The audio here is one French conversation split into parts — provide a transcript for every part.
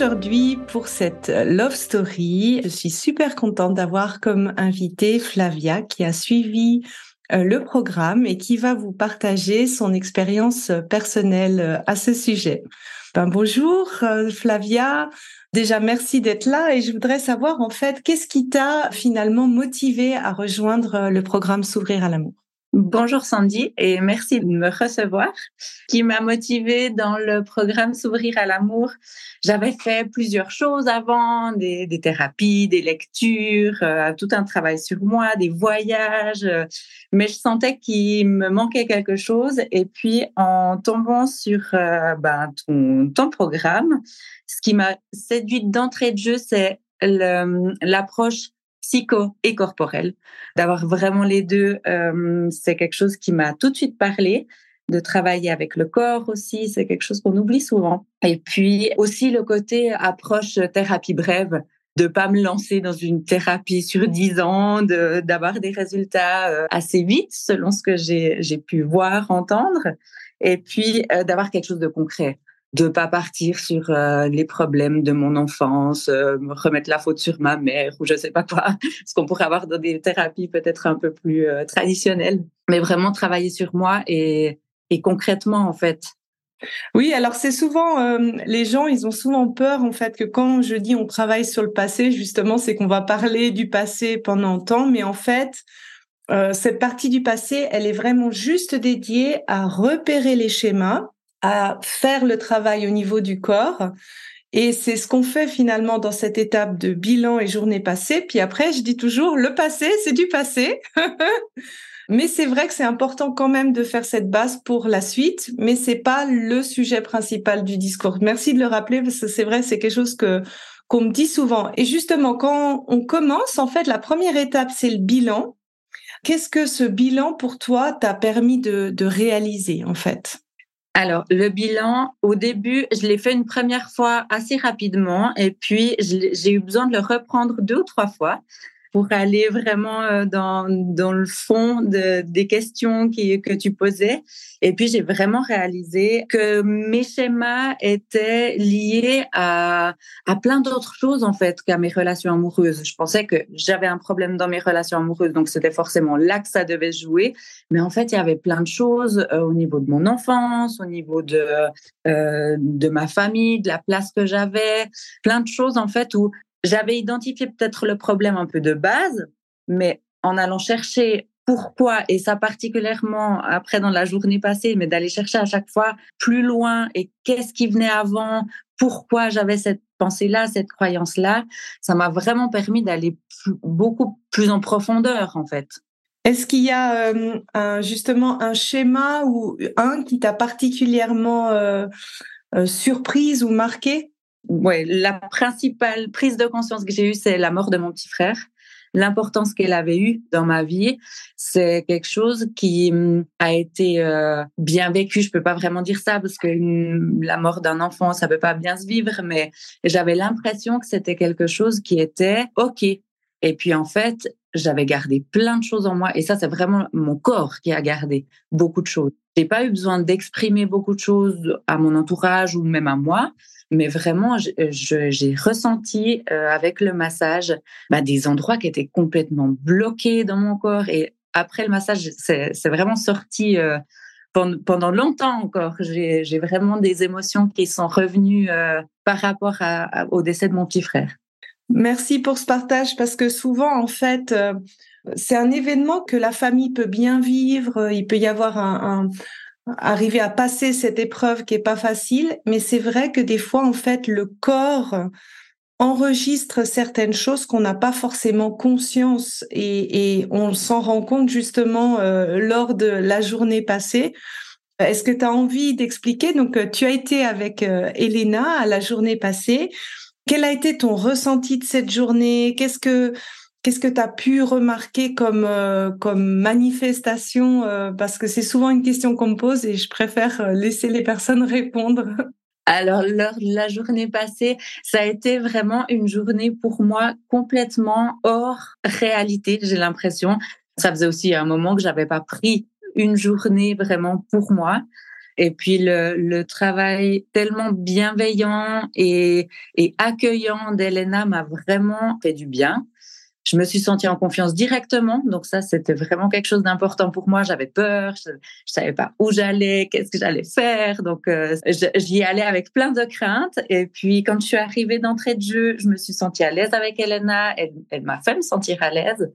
Aujourd'hui, pour cette love story, je suis super contente d'avoir comme invité Flavia qui a suivi euh, le programme et qui va vous partager son expérience personnelle euh, à ce sujet. Ben, bonjour euh, Flavia. Déjà, merci d'être là et je voudrais savoir en fait, qu'est-ce qui t'a finalement motivé à rejoindre le programme S'ouvrir à l'amour? Bonjour Sandy et merci de me recevoir. Qui m'a motivée dans le programme S'ouvrir à l'amour. J'avais fait plusieurs choses avant, des, thérapies, des lectures, euh, tout un travail sur moi, des voyages, euh, mais je sentais qu'il me manquait quelque chose. Et puis en tombant sur euh, ben, ton, ton programme, ce qui m'a séduite d'entrée de jeu, c'est l'approche psycho et corporel. D'avoir vraiment les deux, euh, c'est quelque chose qui m'a tout de suite parlé. De travailler avec le corps aussi, c'est quelque chose qu'on oublie souvent. Et puis aussi le côté approche thérapie brève, de pas me lancer dans une thérapie sur dix ans, d'avoir des résultats euh, assez vite selon ce que j'ai pu voir, entendre, et puis euh, d'avoir quelque chose de concret de pas partir sur euh, les problèmes de mon enfance, euh, me remettre la faute sur ma mère ou je sais pas quoi, ce qu'on pourrait avoir dans des thérapies peut-être un peu plus euh, traditionnelles, mais vraiment travailler sur moi et, et concrètement en fait. Oui, alors c'est souvent les gens, ils ont souvent peur en fait que quand je dis on travaille sur le passé, justement, c'est qu'on va parler du passé pendant temps, mais en fait, cette partie du passé, elle est vraiment juste dédiée à repérer les schémas à faire le travail au niveau du corps. Et c'est ce qu'on fait finalement dans cette étape de bilan et journée passée. Puis après, je dis toujours, le passé, c'est du passé. mais c'est vrai que c'est important quand même de faire cette base pour la suite, mais c'est pas le sujet principal du discours. Merci de le rappeler parce que c'est vrai, c'est quelque chose que qu'on me dit souvent. Et justement, quand on commence, en fait, la première étape, c'est le bilan. Qu'est-ce que ce bilan pour toi t'a permis de, de réaliser, en fait? Alors, le bilan, au début, je l'ai fait une première fois assez rapidement et puis j'ai eu besoin de le reprendre deux ou trois fois pour aller vraiment euh, dans, dans le fond de, des questions que tu posais. Et puis, j'ai vraiment réalisé que mes schémas étaient liés à, à plein d'autres choses, en fait, qu'à mes relations amoureuses. Je pensais que j'avais un problème dans mes relations amoureuses, donc c'était forcément là que ça devait jouer. Mais en fait, il y avait plein de choses euh, au niveau de mon enfance, au niveau de, euh, de ma famille, de la place que j'avais, plein de choses, en fait, où j'avais identifié peut-être le problème un peu de base, mais en allant chercher pourquoi, et ça particulièrement après dans la journée passée, mais d'aller chercher à chaque fois plus loin et qu'est-ce qui venait avant, pourquoi j'avais cette pensée-là, cette croyance-là, ça m'a vraiment permis d'aller beaucoup plus en profondeur en fait. Est-ce qu'il y a euh, justement un schéma ou un qui t'a particulièrement euh, euh, surprise ou marqué? Ouais, la principale prise de conscience que j'ai eue, c'est la mort de mon petit frère. L'importance qu'elle avait eue dans ma vie, c'est quelque chose qui hum, a été euh, bien vécu. Je peux pas vraiment dire ça parce que hum, la mort d'un enfant, ça peut pas bien se vivre, mais j'avais l'impression que c'était quelque chose qui était ok. Et puis en fait, j'avais gardé plein de choses en moi, et ça, c'est vraiment mon corps qui a gardé beaucoup de choses. J'ai pas eu besoin d'exprimer beaucoup de choses à mon entourage ou même à moi mais vraiment, j'ai ressenti euh, avec le massage bah, des endroits qui étaient complètement bloqués dans mon corps. Et après le massage, c'est vraiment sorti euh, pendant, longtemps encore. J'ai vraiment des émotions qui sont revenues euh, par rapport au décès de mon petit frère. Merci pour ce partage parce que souvent, en fait, c'est un événement que la famille peut bien vivre. Il peut y avoir un, arriver à passer cette épreuve qui est pas facile. Mais c'est vrai que des fois, en fait, le corps enregistre certaines choses qu'on n'a pas forcément conscience et, on s'en rend compte justement euh, lors de la journée passée. Est-ce que tu as envie d'expliquer? Donc, euh, tu as été avec euh, Elena à la journée passée. Quel a été ton ressenti de cette journée? Qu'est-ce que Qu'est-ce que tu as pu remarquer comme, comme manifestation? Parce que c'est souvent une question qu'on me pose et je préfère laisser les personnes répondre. Alors, lors de la journée passée, ça a été vraiment une journée pour moi complètement hors réalité, j'ai l'impression. Ça faisait aussi un moment que j'avais pas pris une journée vraiment pour moi. Et puis le, travail tellement bienveillant et, et accueillant d'Elena m'a vraiment fait du bien je me suis sentie en confiance directement. Donc ça, c'était vraiment quelque chose d'important pour moi. J'avais peur, je, ne savais pas où j'allais, qu'est-ce que j'allais faire. Donc euh, j'y allais avec plein de craintes. Et puis quand je suis arrivée d'entrée de jeu, je me suis sentie à l'aise avec Elena. Elle, m'a fait me sentir à l'aise.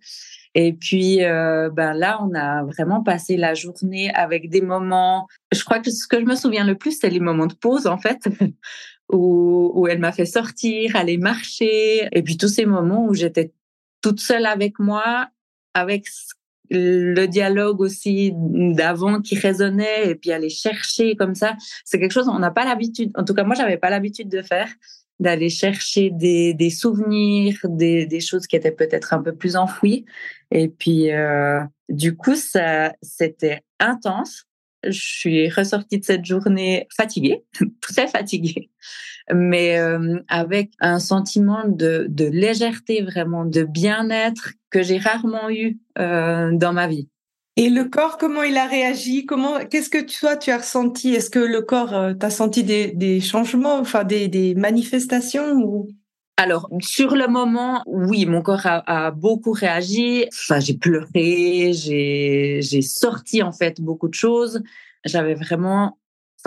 Et puis, euh, ben là, on a vraiment passé la journée avec des moments. Je crois que ce que je me souviens le plus, c'est les moments de pause, en fait, où, où elle m'a fait sortir, aller marcher. Et puis tous ces moments où j'étais toute seule avec moi, avec le dialogue aussi d'avant qui résonnait et puis aller chercher comme ça, c'est quelque chose on n'a pas l'habitude. En tout cas, moi, j'avais pas l'habitude de faire d'aller chercher des, des souvenirs, des, des, choses qui étaient peut-être un peu plus enfouies. Et puis, euh, du coup, ça, c'était intense. Je suis ressortie de cette journée fatiguée, très fatiguée mais euh, avec un sentiment de, de, légèreté, vraiment de bien-être que j'ai rarement eu euh, dans ma vie. Et le corps, comment il a réagi? Comment Qu'est-ce que toi tu as ressenti? Est-ce que le corps, euh, senti des, des, changements, enfin des, des manifestations ou? Alors, sur le moment, oui, mon corps a, beaucoup réagi. Enfin, j'ai pleuré, j'ai, sorti en fait beaucoup de choses. J'avais vraiment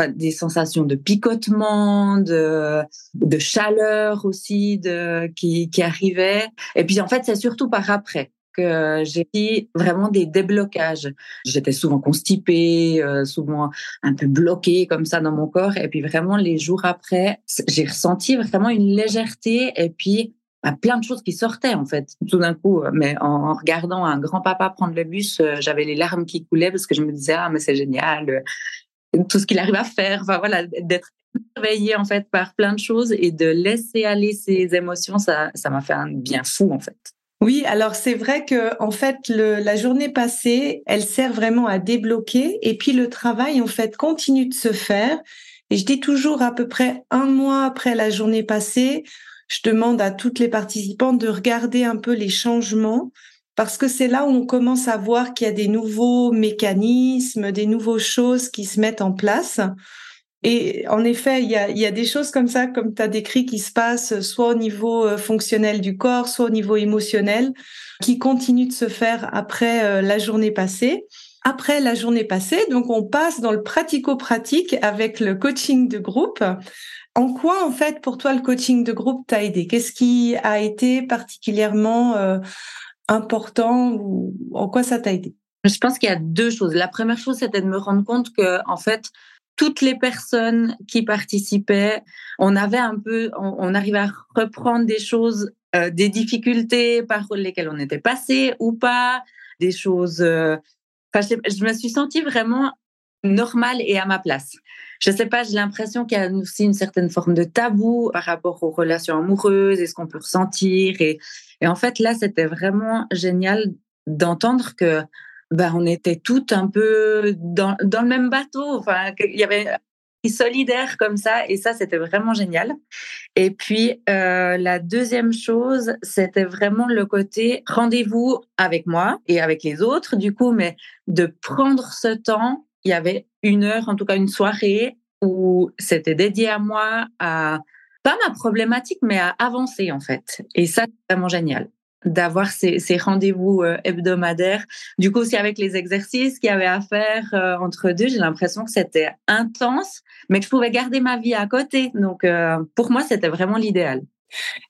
des sensations de picotement, de, de chaleur aussi de, qui, qui arrivaient. Et puis en fait, c'est surtout par après que j'ai eu vraiment des déblocages. J'étais souvent constipée, euh, souvent un peu bloquée comme ça dans mon corps. Et puis vraiment, les jours après, j'ai ressenti vraiment une légèreté et puis bah, plein de choses qui sortaient en fait tout d'un coup mais en, regardant un grand papa prendre le bus euh, j'avais les larmes qui coulaient parce que je me disais ah mais c'est génial tout ce qu'il arrive à faire, enfin, voilà, d'être réveillé en fait par plein de choses et de laisser aller ses émotions, ça, ça m'a fait un bien fou en fait. Oui, alors c'est vrai que en fait la journée passée, elle sert vraiment à débloquer et puis le travail en fait continue de se faire. Et je dis toujours à peu près un mois après la journée passée, je demande à toutes les participantes de regarder un peu les changements parce que c'est là où on commence à voir qu'il y a des nouveaux mécanismes, des nouvelles choses qui se mettent en place. Et en effet, il y a, des choses comme ça, comme tu as décrit, qui se passent soit au niveau euh, fonctionnel du corps, soit au niveau émotionnel, qui continuent de se faire après euh, la journée passée. Après la journée passée, donc on passe dans le pratico-pratique avec le coaching de groupe. En quoi, en fait, pour toi, le coaching de groupe t'a aidé? Qu'est-ce qui a été particulièrement euh, important ou en quoi ça t'a aidé? Je pense qu'il y a deux choses. La première chose, c'était de me rendre compte que, en fait, toutes les personnes qui participaient, on avait un peu, on, arrivait à reprendre des choses, euh, des difficultés par lesquelles on était passé ou pas, des choses. Euh, je, me suis sentie vraiment normale et à ma place. Je sais pas, j'ai l'impression qu'il y a aussi une certaine forme de tabou par rapport aux relations amoureuses et ce qu'on peut ressentir. Et, et en fait, là, c'était vraiment génial d'entendre que ben, on était toutes un peu dans, dans le même bateau. Enfin, il y avait solidaire comme ça et ça c'était vraiment génial et puis euh, la deuxième chose c'était vraiment le côté rendez-vous avec moi et avec les autres du coup mais de prendre ce temps il y avait une heure en tout cas une soirée où c'était dédié à moi à pas ma problématique, mais à avancer en fait. Et ça, c'est vraiment génial d'avoir ces, rendez-vous euh, hebdomadaires. Du coup, aussi avec les exercices qu'il y avait à faire euh, entre deux, j'ai l'impression que c'était intense, mais que je pouvais garder ma vie à côté. Donc, euh, pour moi, c'était vraiment l'idéal.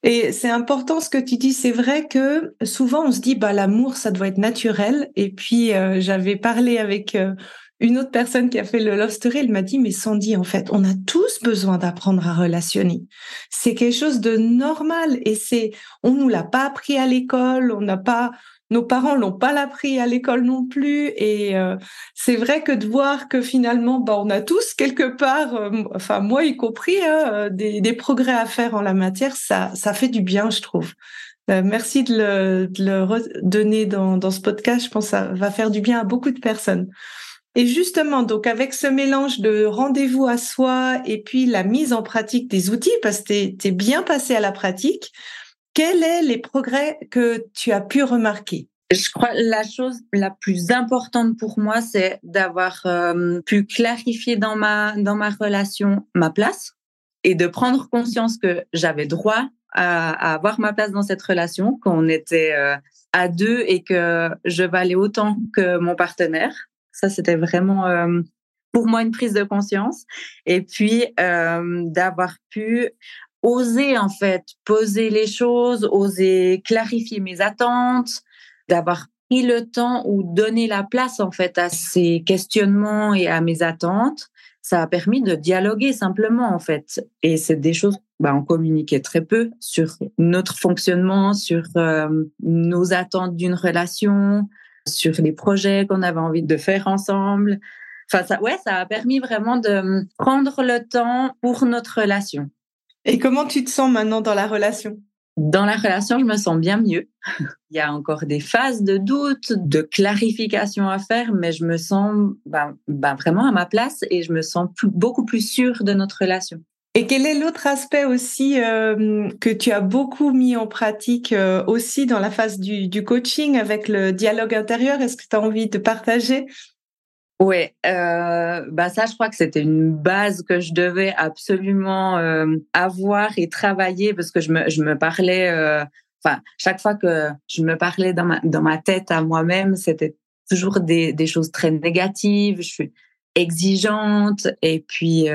Et c'est important ce que tu dis. C'est vrai que souvent on se dit bah l'amour ça doit être naturel. Et puis j'avais parlé avec une autre personne qui a fait le Love Story, elle m'a dit, mais Sandy, en fait, on a tous besoin d'apprendre à relationner. C'est quelque chose de normal et c'est, on nous l'a pas appris à l'école, on n'a pas, nos parents l'ont pas appris à l'école non plus. Et euh, c'est vrai que de voir que finalement, bah, on a tous quelque part, euh, enfin moi y compris, hein, euh, des, progrès à faire en la matière, ça, ça fait du bien, je trouve. merci de le, de le redonner dans, dans ce podcast. Je pense que ça va faire du bien à beaucoup de personnes. Et justement, donc avec ce mélange de rendez-vous à soi et puis la mise en pratique des outils, parce que tu es, bien passé à la pratique, quels sont les progrès que tu as pu remarquer? Je crois la chose la plus importante pour moi, c'est d'avoir euh, pu clarifier dans ma dans ma relation ma place et de prendre conscience que j'avais droit à, avoir ma place dans cette relation, qu'on était euh, à deux et que je valais autant que mon partenaire ça, c'était vraiment euh, pour moi une prise de conscience. Et puis euh, d'avoir pu oser en fait poser les choses, oser clarifier mes attentes, d'avoir pris le temps ou donner la place en fait à ces questionnements et à mes attentes, ça a permis de dialoguer simplement en fait. Et c'est des choses, bah, on communiquait très peu sur notre fonctionnement, sur euh, nos attentes d'une relation, sur les projets qu'on avait envie de faire ensemble. Enfin, ça, ouais, ça a permis vraiment de prendre le temps pour notre relation. Et comment tu te sens maintenant dans la relation? Dans la relation, je me sens bien mieux. Il y a encore des phases de doute, de clarification à faire, mais je me sens ben, ben vraiment à ma place et je me sens beaucoup plus sûre de notre relation. Et quel est l'autre aspect aussi euh, que tu as beaucoup mis en pratique euh, aussi dans la phase du, coaching avec le dialogue intérieur? Est-ce que tu as envie de partager? Oui, euh, bah ça, je crois que c'était une base que je devais absolument avoir et travailler parce que je me, je me parlais, enfin, chaque fois que je me parlais dans ma, dans ma tête à moi-même, c'était toujours des choses très négatives. Je suis exigeante et puis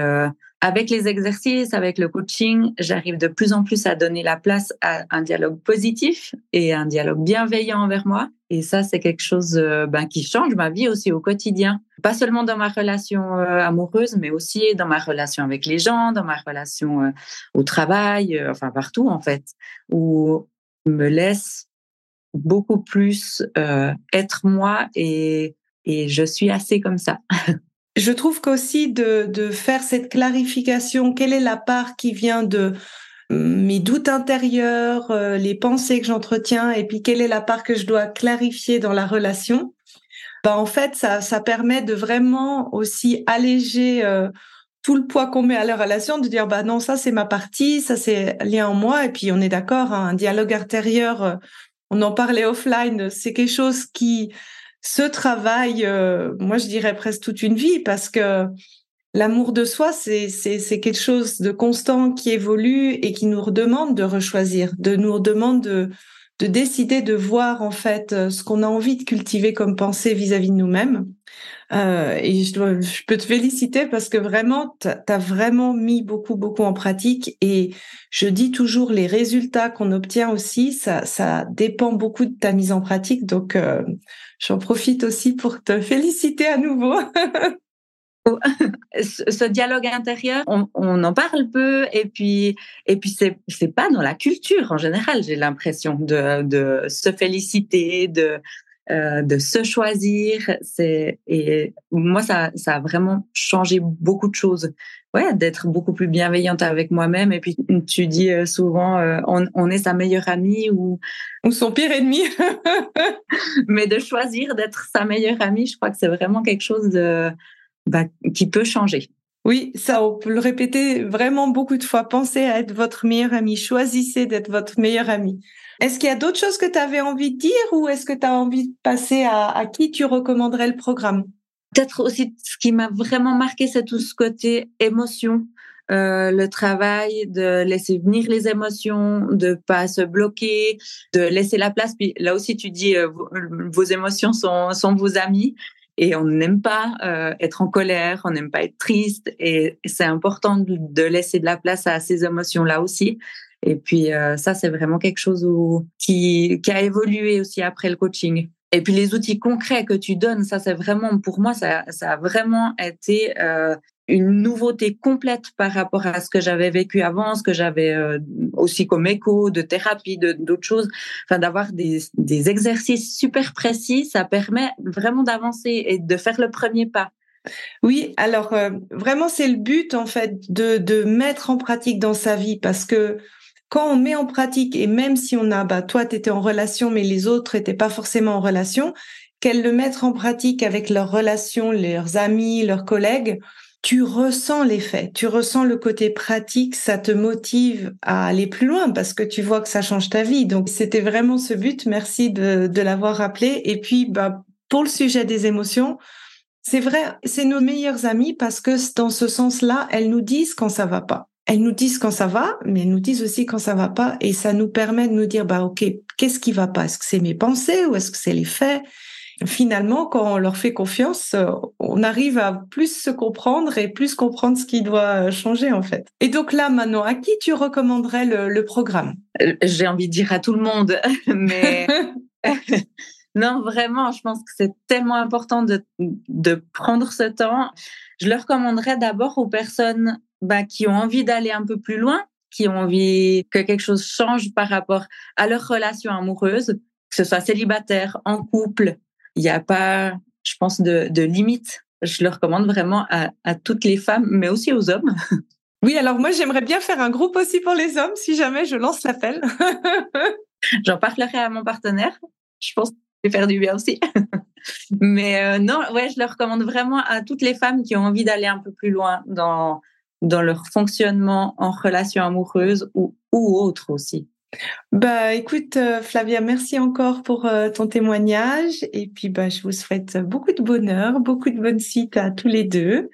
avec les exercices, avec le coaching, j'arrive de plus en plus à donner la place à un dialogue positif et un dialogue bienveillant envers moi. Et ça, c'est quelque chose euh, ben, qui change ma vie aussi au quotidien. Pas seulement dans ma relation euh, amoureuse, mais aussi dans ma relation avec les gens, dans ma relation euh, au travail, enfin partout en fait, où me laisse beaucoup plus être moi et, et je suis assez comme ça. je trouve qu'aussi de, de faire cette clarification, quelle est la part qui vient de mes doutes intérieurs, euh, les pensées que j'entretiens, et puis quelle est la part que je dois clarifier dans la relation, bah en fait ça, ça permet de vraiment aussi alléger euh, tout le poids qu'on met à la relation, de dire bah non ça c'est ma partie, ça c'est lien en moi, et puis on est d'accord, hein, un dialogue intérieur, euh, on en parlait offline, c'est quelque chose qui ce travail, euh, moi je dirais presque toute une vie, parce que l'amour de soi, c'est quelque chose de constant qui évolue et qui nous redemande de rechoisir, de nous redemande de de décider de voir en fait euh, ce qu'on a envie de cultiver comme pensée vis-à-vis de nous-mêmes. Euh, je, peux te féliciter parce que vraiment, tu as vraiment mis beaucoup, beaucoup en pratique. Et je dis toujours, les résultats qu'on obtient aussi, ça, dépend beaucoup de ta mise en pratique. Donc, euh, j'en profite aussi pour te féliciter à nouveau. ce dialogue intérieur, on, en parle peu et puis et puis c'est pas dans la culture en général. J'ai l'impression de de se féliciter, de euh, de se choisir. C'est et moi ça ça a vraiment changé beaucoup de choses. Ouais, d'être beaucoup plus bienveillante avec moi-même. Et puis tu dis euh, souvent, euh, on, on, est sa meilleure amie ou ou son pire ennemi. Mais de choisir d'être sa meilleure amie, je crois que c'est vraiment quelque chose de bah, qui peut changer. Oui, ça, on peut le répéter vraiment beaucoup de fois. Pensez à être votre meilleur ami. Choisissez d'être votre meilleur ami. Est-ce qu'il y a d'autres choses que tu avais envie de dire ou est-ce que tu as envie de passer à, qui tu recommanderais le programme? Peut-être aussi ce qui m'a vraiment marqué, c'est tout ce côté émotion. Euh, le travail de laisser venir les émotions, de pas se bloquer, de laisser la place. Puis là aussi, tu dis euh, vos, vos, émotions sont, sont vos amis et on n'aime pas euh, être en colère, on n'aime pas être triste et c'est important de, laisser de la place à ces émotions-là aussi. Et puis euh, ça, c'est vraiment quelque chose qui, a évolué aussi après le coaching. Et puis les outils concrets que tu donnes, ça c'est vraiment pour moi, ça, ça a vraiment été euh, une nouveauté complète par rapport à ce que j'avais vécu avant, ce que j'avais euh, aussi comme écho de thérapie, d'autres choses. Enfin, d'avoir des, des, exercices super précis, ça permet vraiment d'avancer et de faire le premier pas. Oui, alors euh, vraiment c'est le but en fait de, de mettre en pratique dans sa vie parce que quand on met en pratique, et même si on a, bah, toi, tu étais en relation, mais les autres n'étaient pas forcément en relation, qu'elles le mettent en pratique avec leurs relations, leurs amis, leurs collègues, tu ressens l'effet, tu ressens le côté pratique, ça te motive à aller plus loin parce que tu vois que ça change ta vie. Donc, c'était vraiment ce but. Merci de, l'avoir rappelé. Et puis, bah, pour le sujet des émotions, c'est vrai, c'est nos meilleures amies parce que dans ce sens-là, elles nous disent quand ça va pas elles nous disent quand ça va, mais elles nous disent aussi quand ça va pas, et ça nous permet de nous dire bah ok, qu'est-ce qui va pas? Est-ce que c'est mes pensées ou est-ce que c'est les faits? Finalement, quand on leur fait confiance, euh, on arrive à plus se comprendre et plus comprendre ce qui doit changer en fait. Et donc là, maintenant, à qui tu recommanderais le, programme? Euh, J'ai envie de dire à tout le monde, mais non, vraiment, je pense que c'est tellement important de, de prendre ce temps. Je le recommanderais d'abord aux personnes bah, qui ont envie d'aller un peu plus loin, qui ont envie que quelque chose change par rapport à leur relation amoureuse, que ce soit célibataire, en couple. Il n'y a pas, je pense, de, de limite. Je le recommande vraiment à, à toutes les femmes, mais aussi aux hommes. Oui, alors moi, j'aimerais bien faire un groupe aussi pour les hommes, si jamais je lance l'appel. J'en parlerai à mon partenaire. Je pense que c'est faire du bien aussi. Mais euh, non, ouais, je le recommande vraiment à toutes les femmes qui ont envie d'aller un peu plus loin dans, dans leur fonctionnement en relation amoureuse ou, ou autre aussi. Bah, écoute, euh, Flavia, merci encore pour euh, ton témoignage. Et puis, bah, je vous souhaite beaucoup de bonheur, beaucoup de bonnes suite à tous les deux.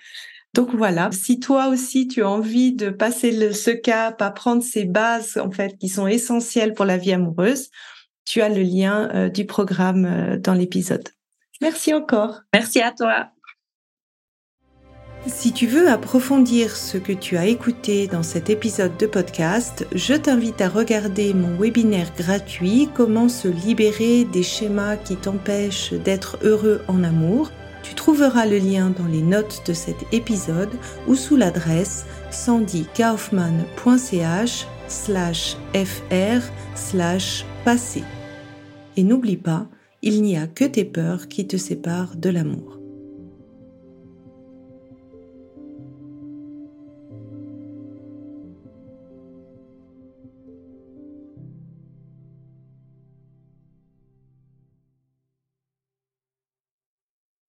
Donc voilà, si toi aussi tu as envie de passer le, ce cap, apprendre ces bases en fait qui sont essentielles pour la vie amoureuse, tu as le lien euh, du programme dans l'épisode. Merci encore. Merci à toi. Si tu veux approfondir ce que tu as écouté dans cet épisode de podcast, je t'invite à regarder mon webinaire gratuit Comment se libérer des schémas qui t'empêchent d'être heureux en amour. Tu trouveras le lien dans les notes de cet épisode ou sous l'adresse sandykaufman.ch slash fr slash passé. Et n'oublie pas, il n'y a que tes peurs qui te séparent de l'amour.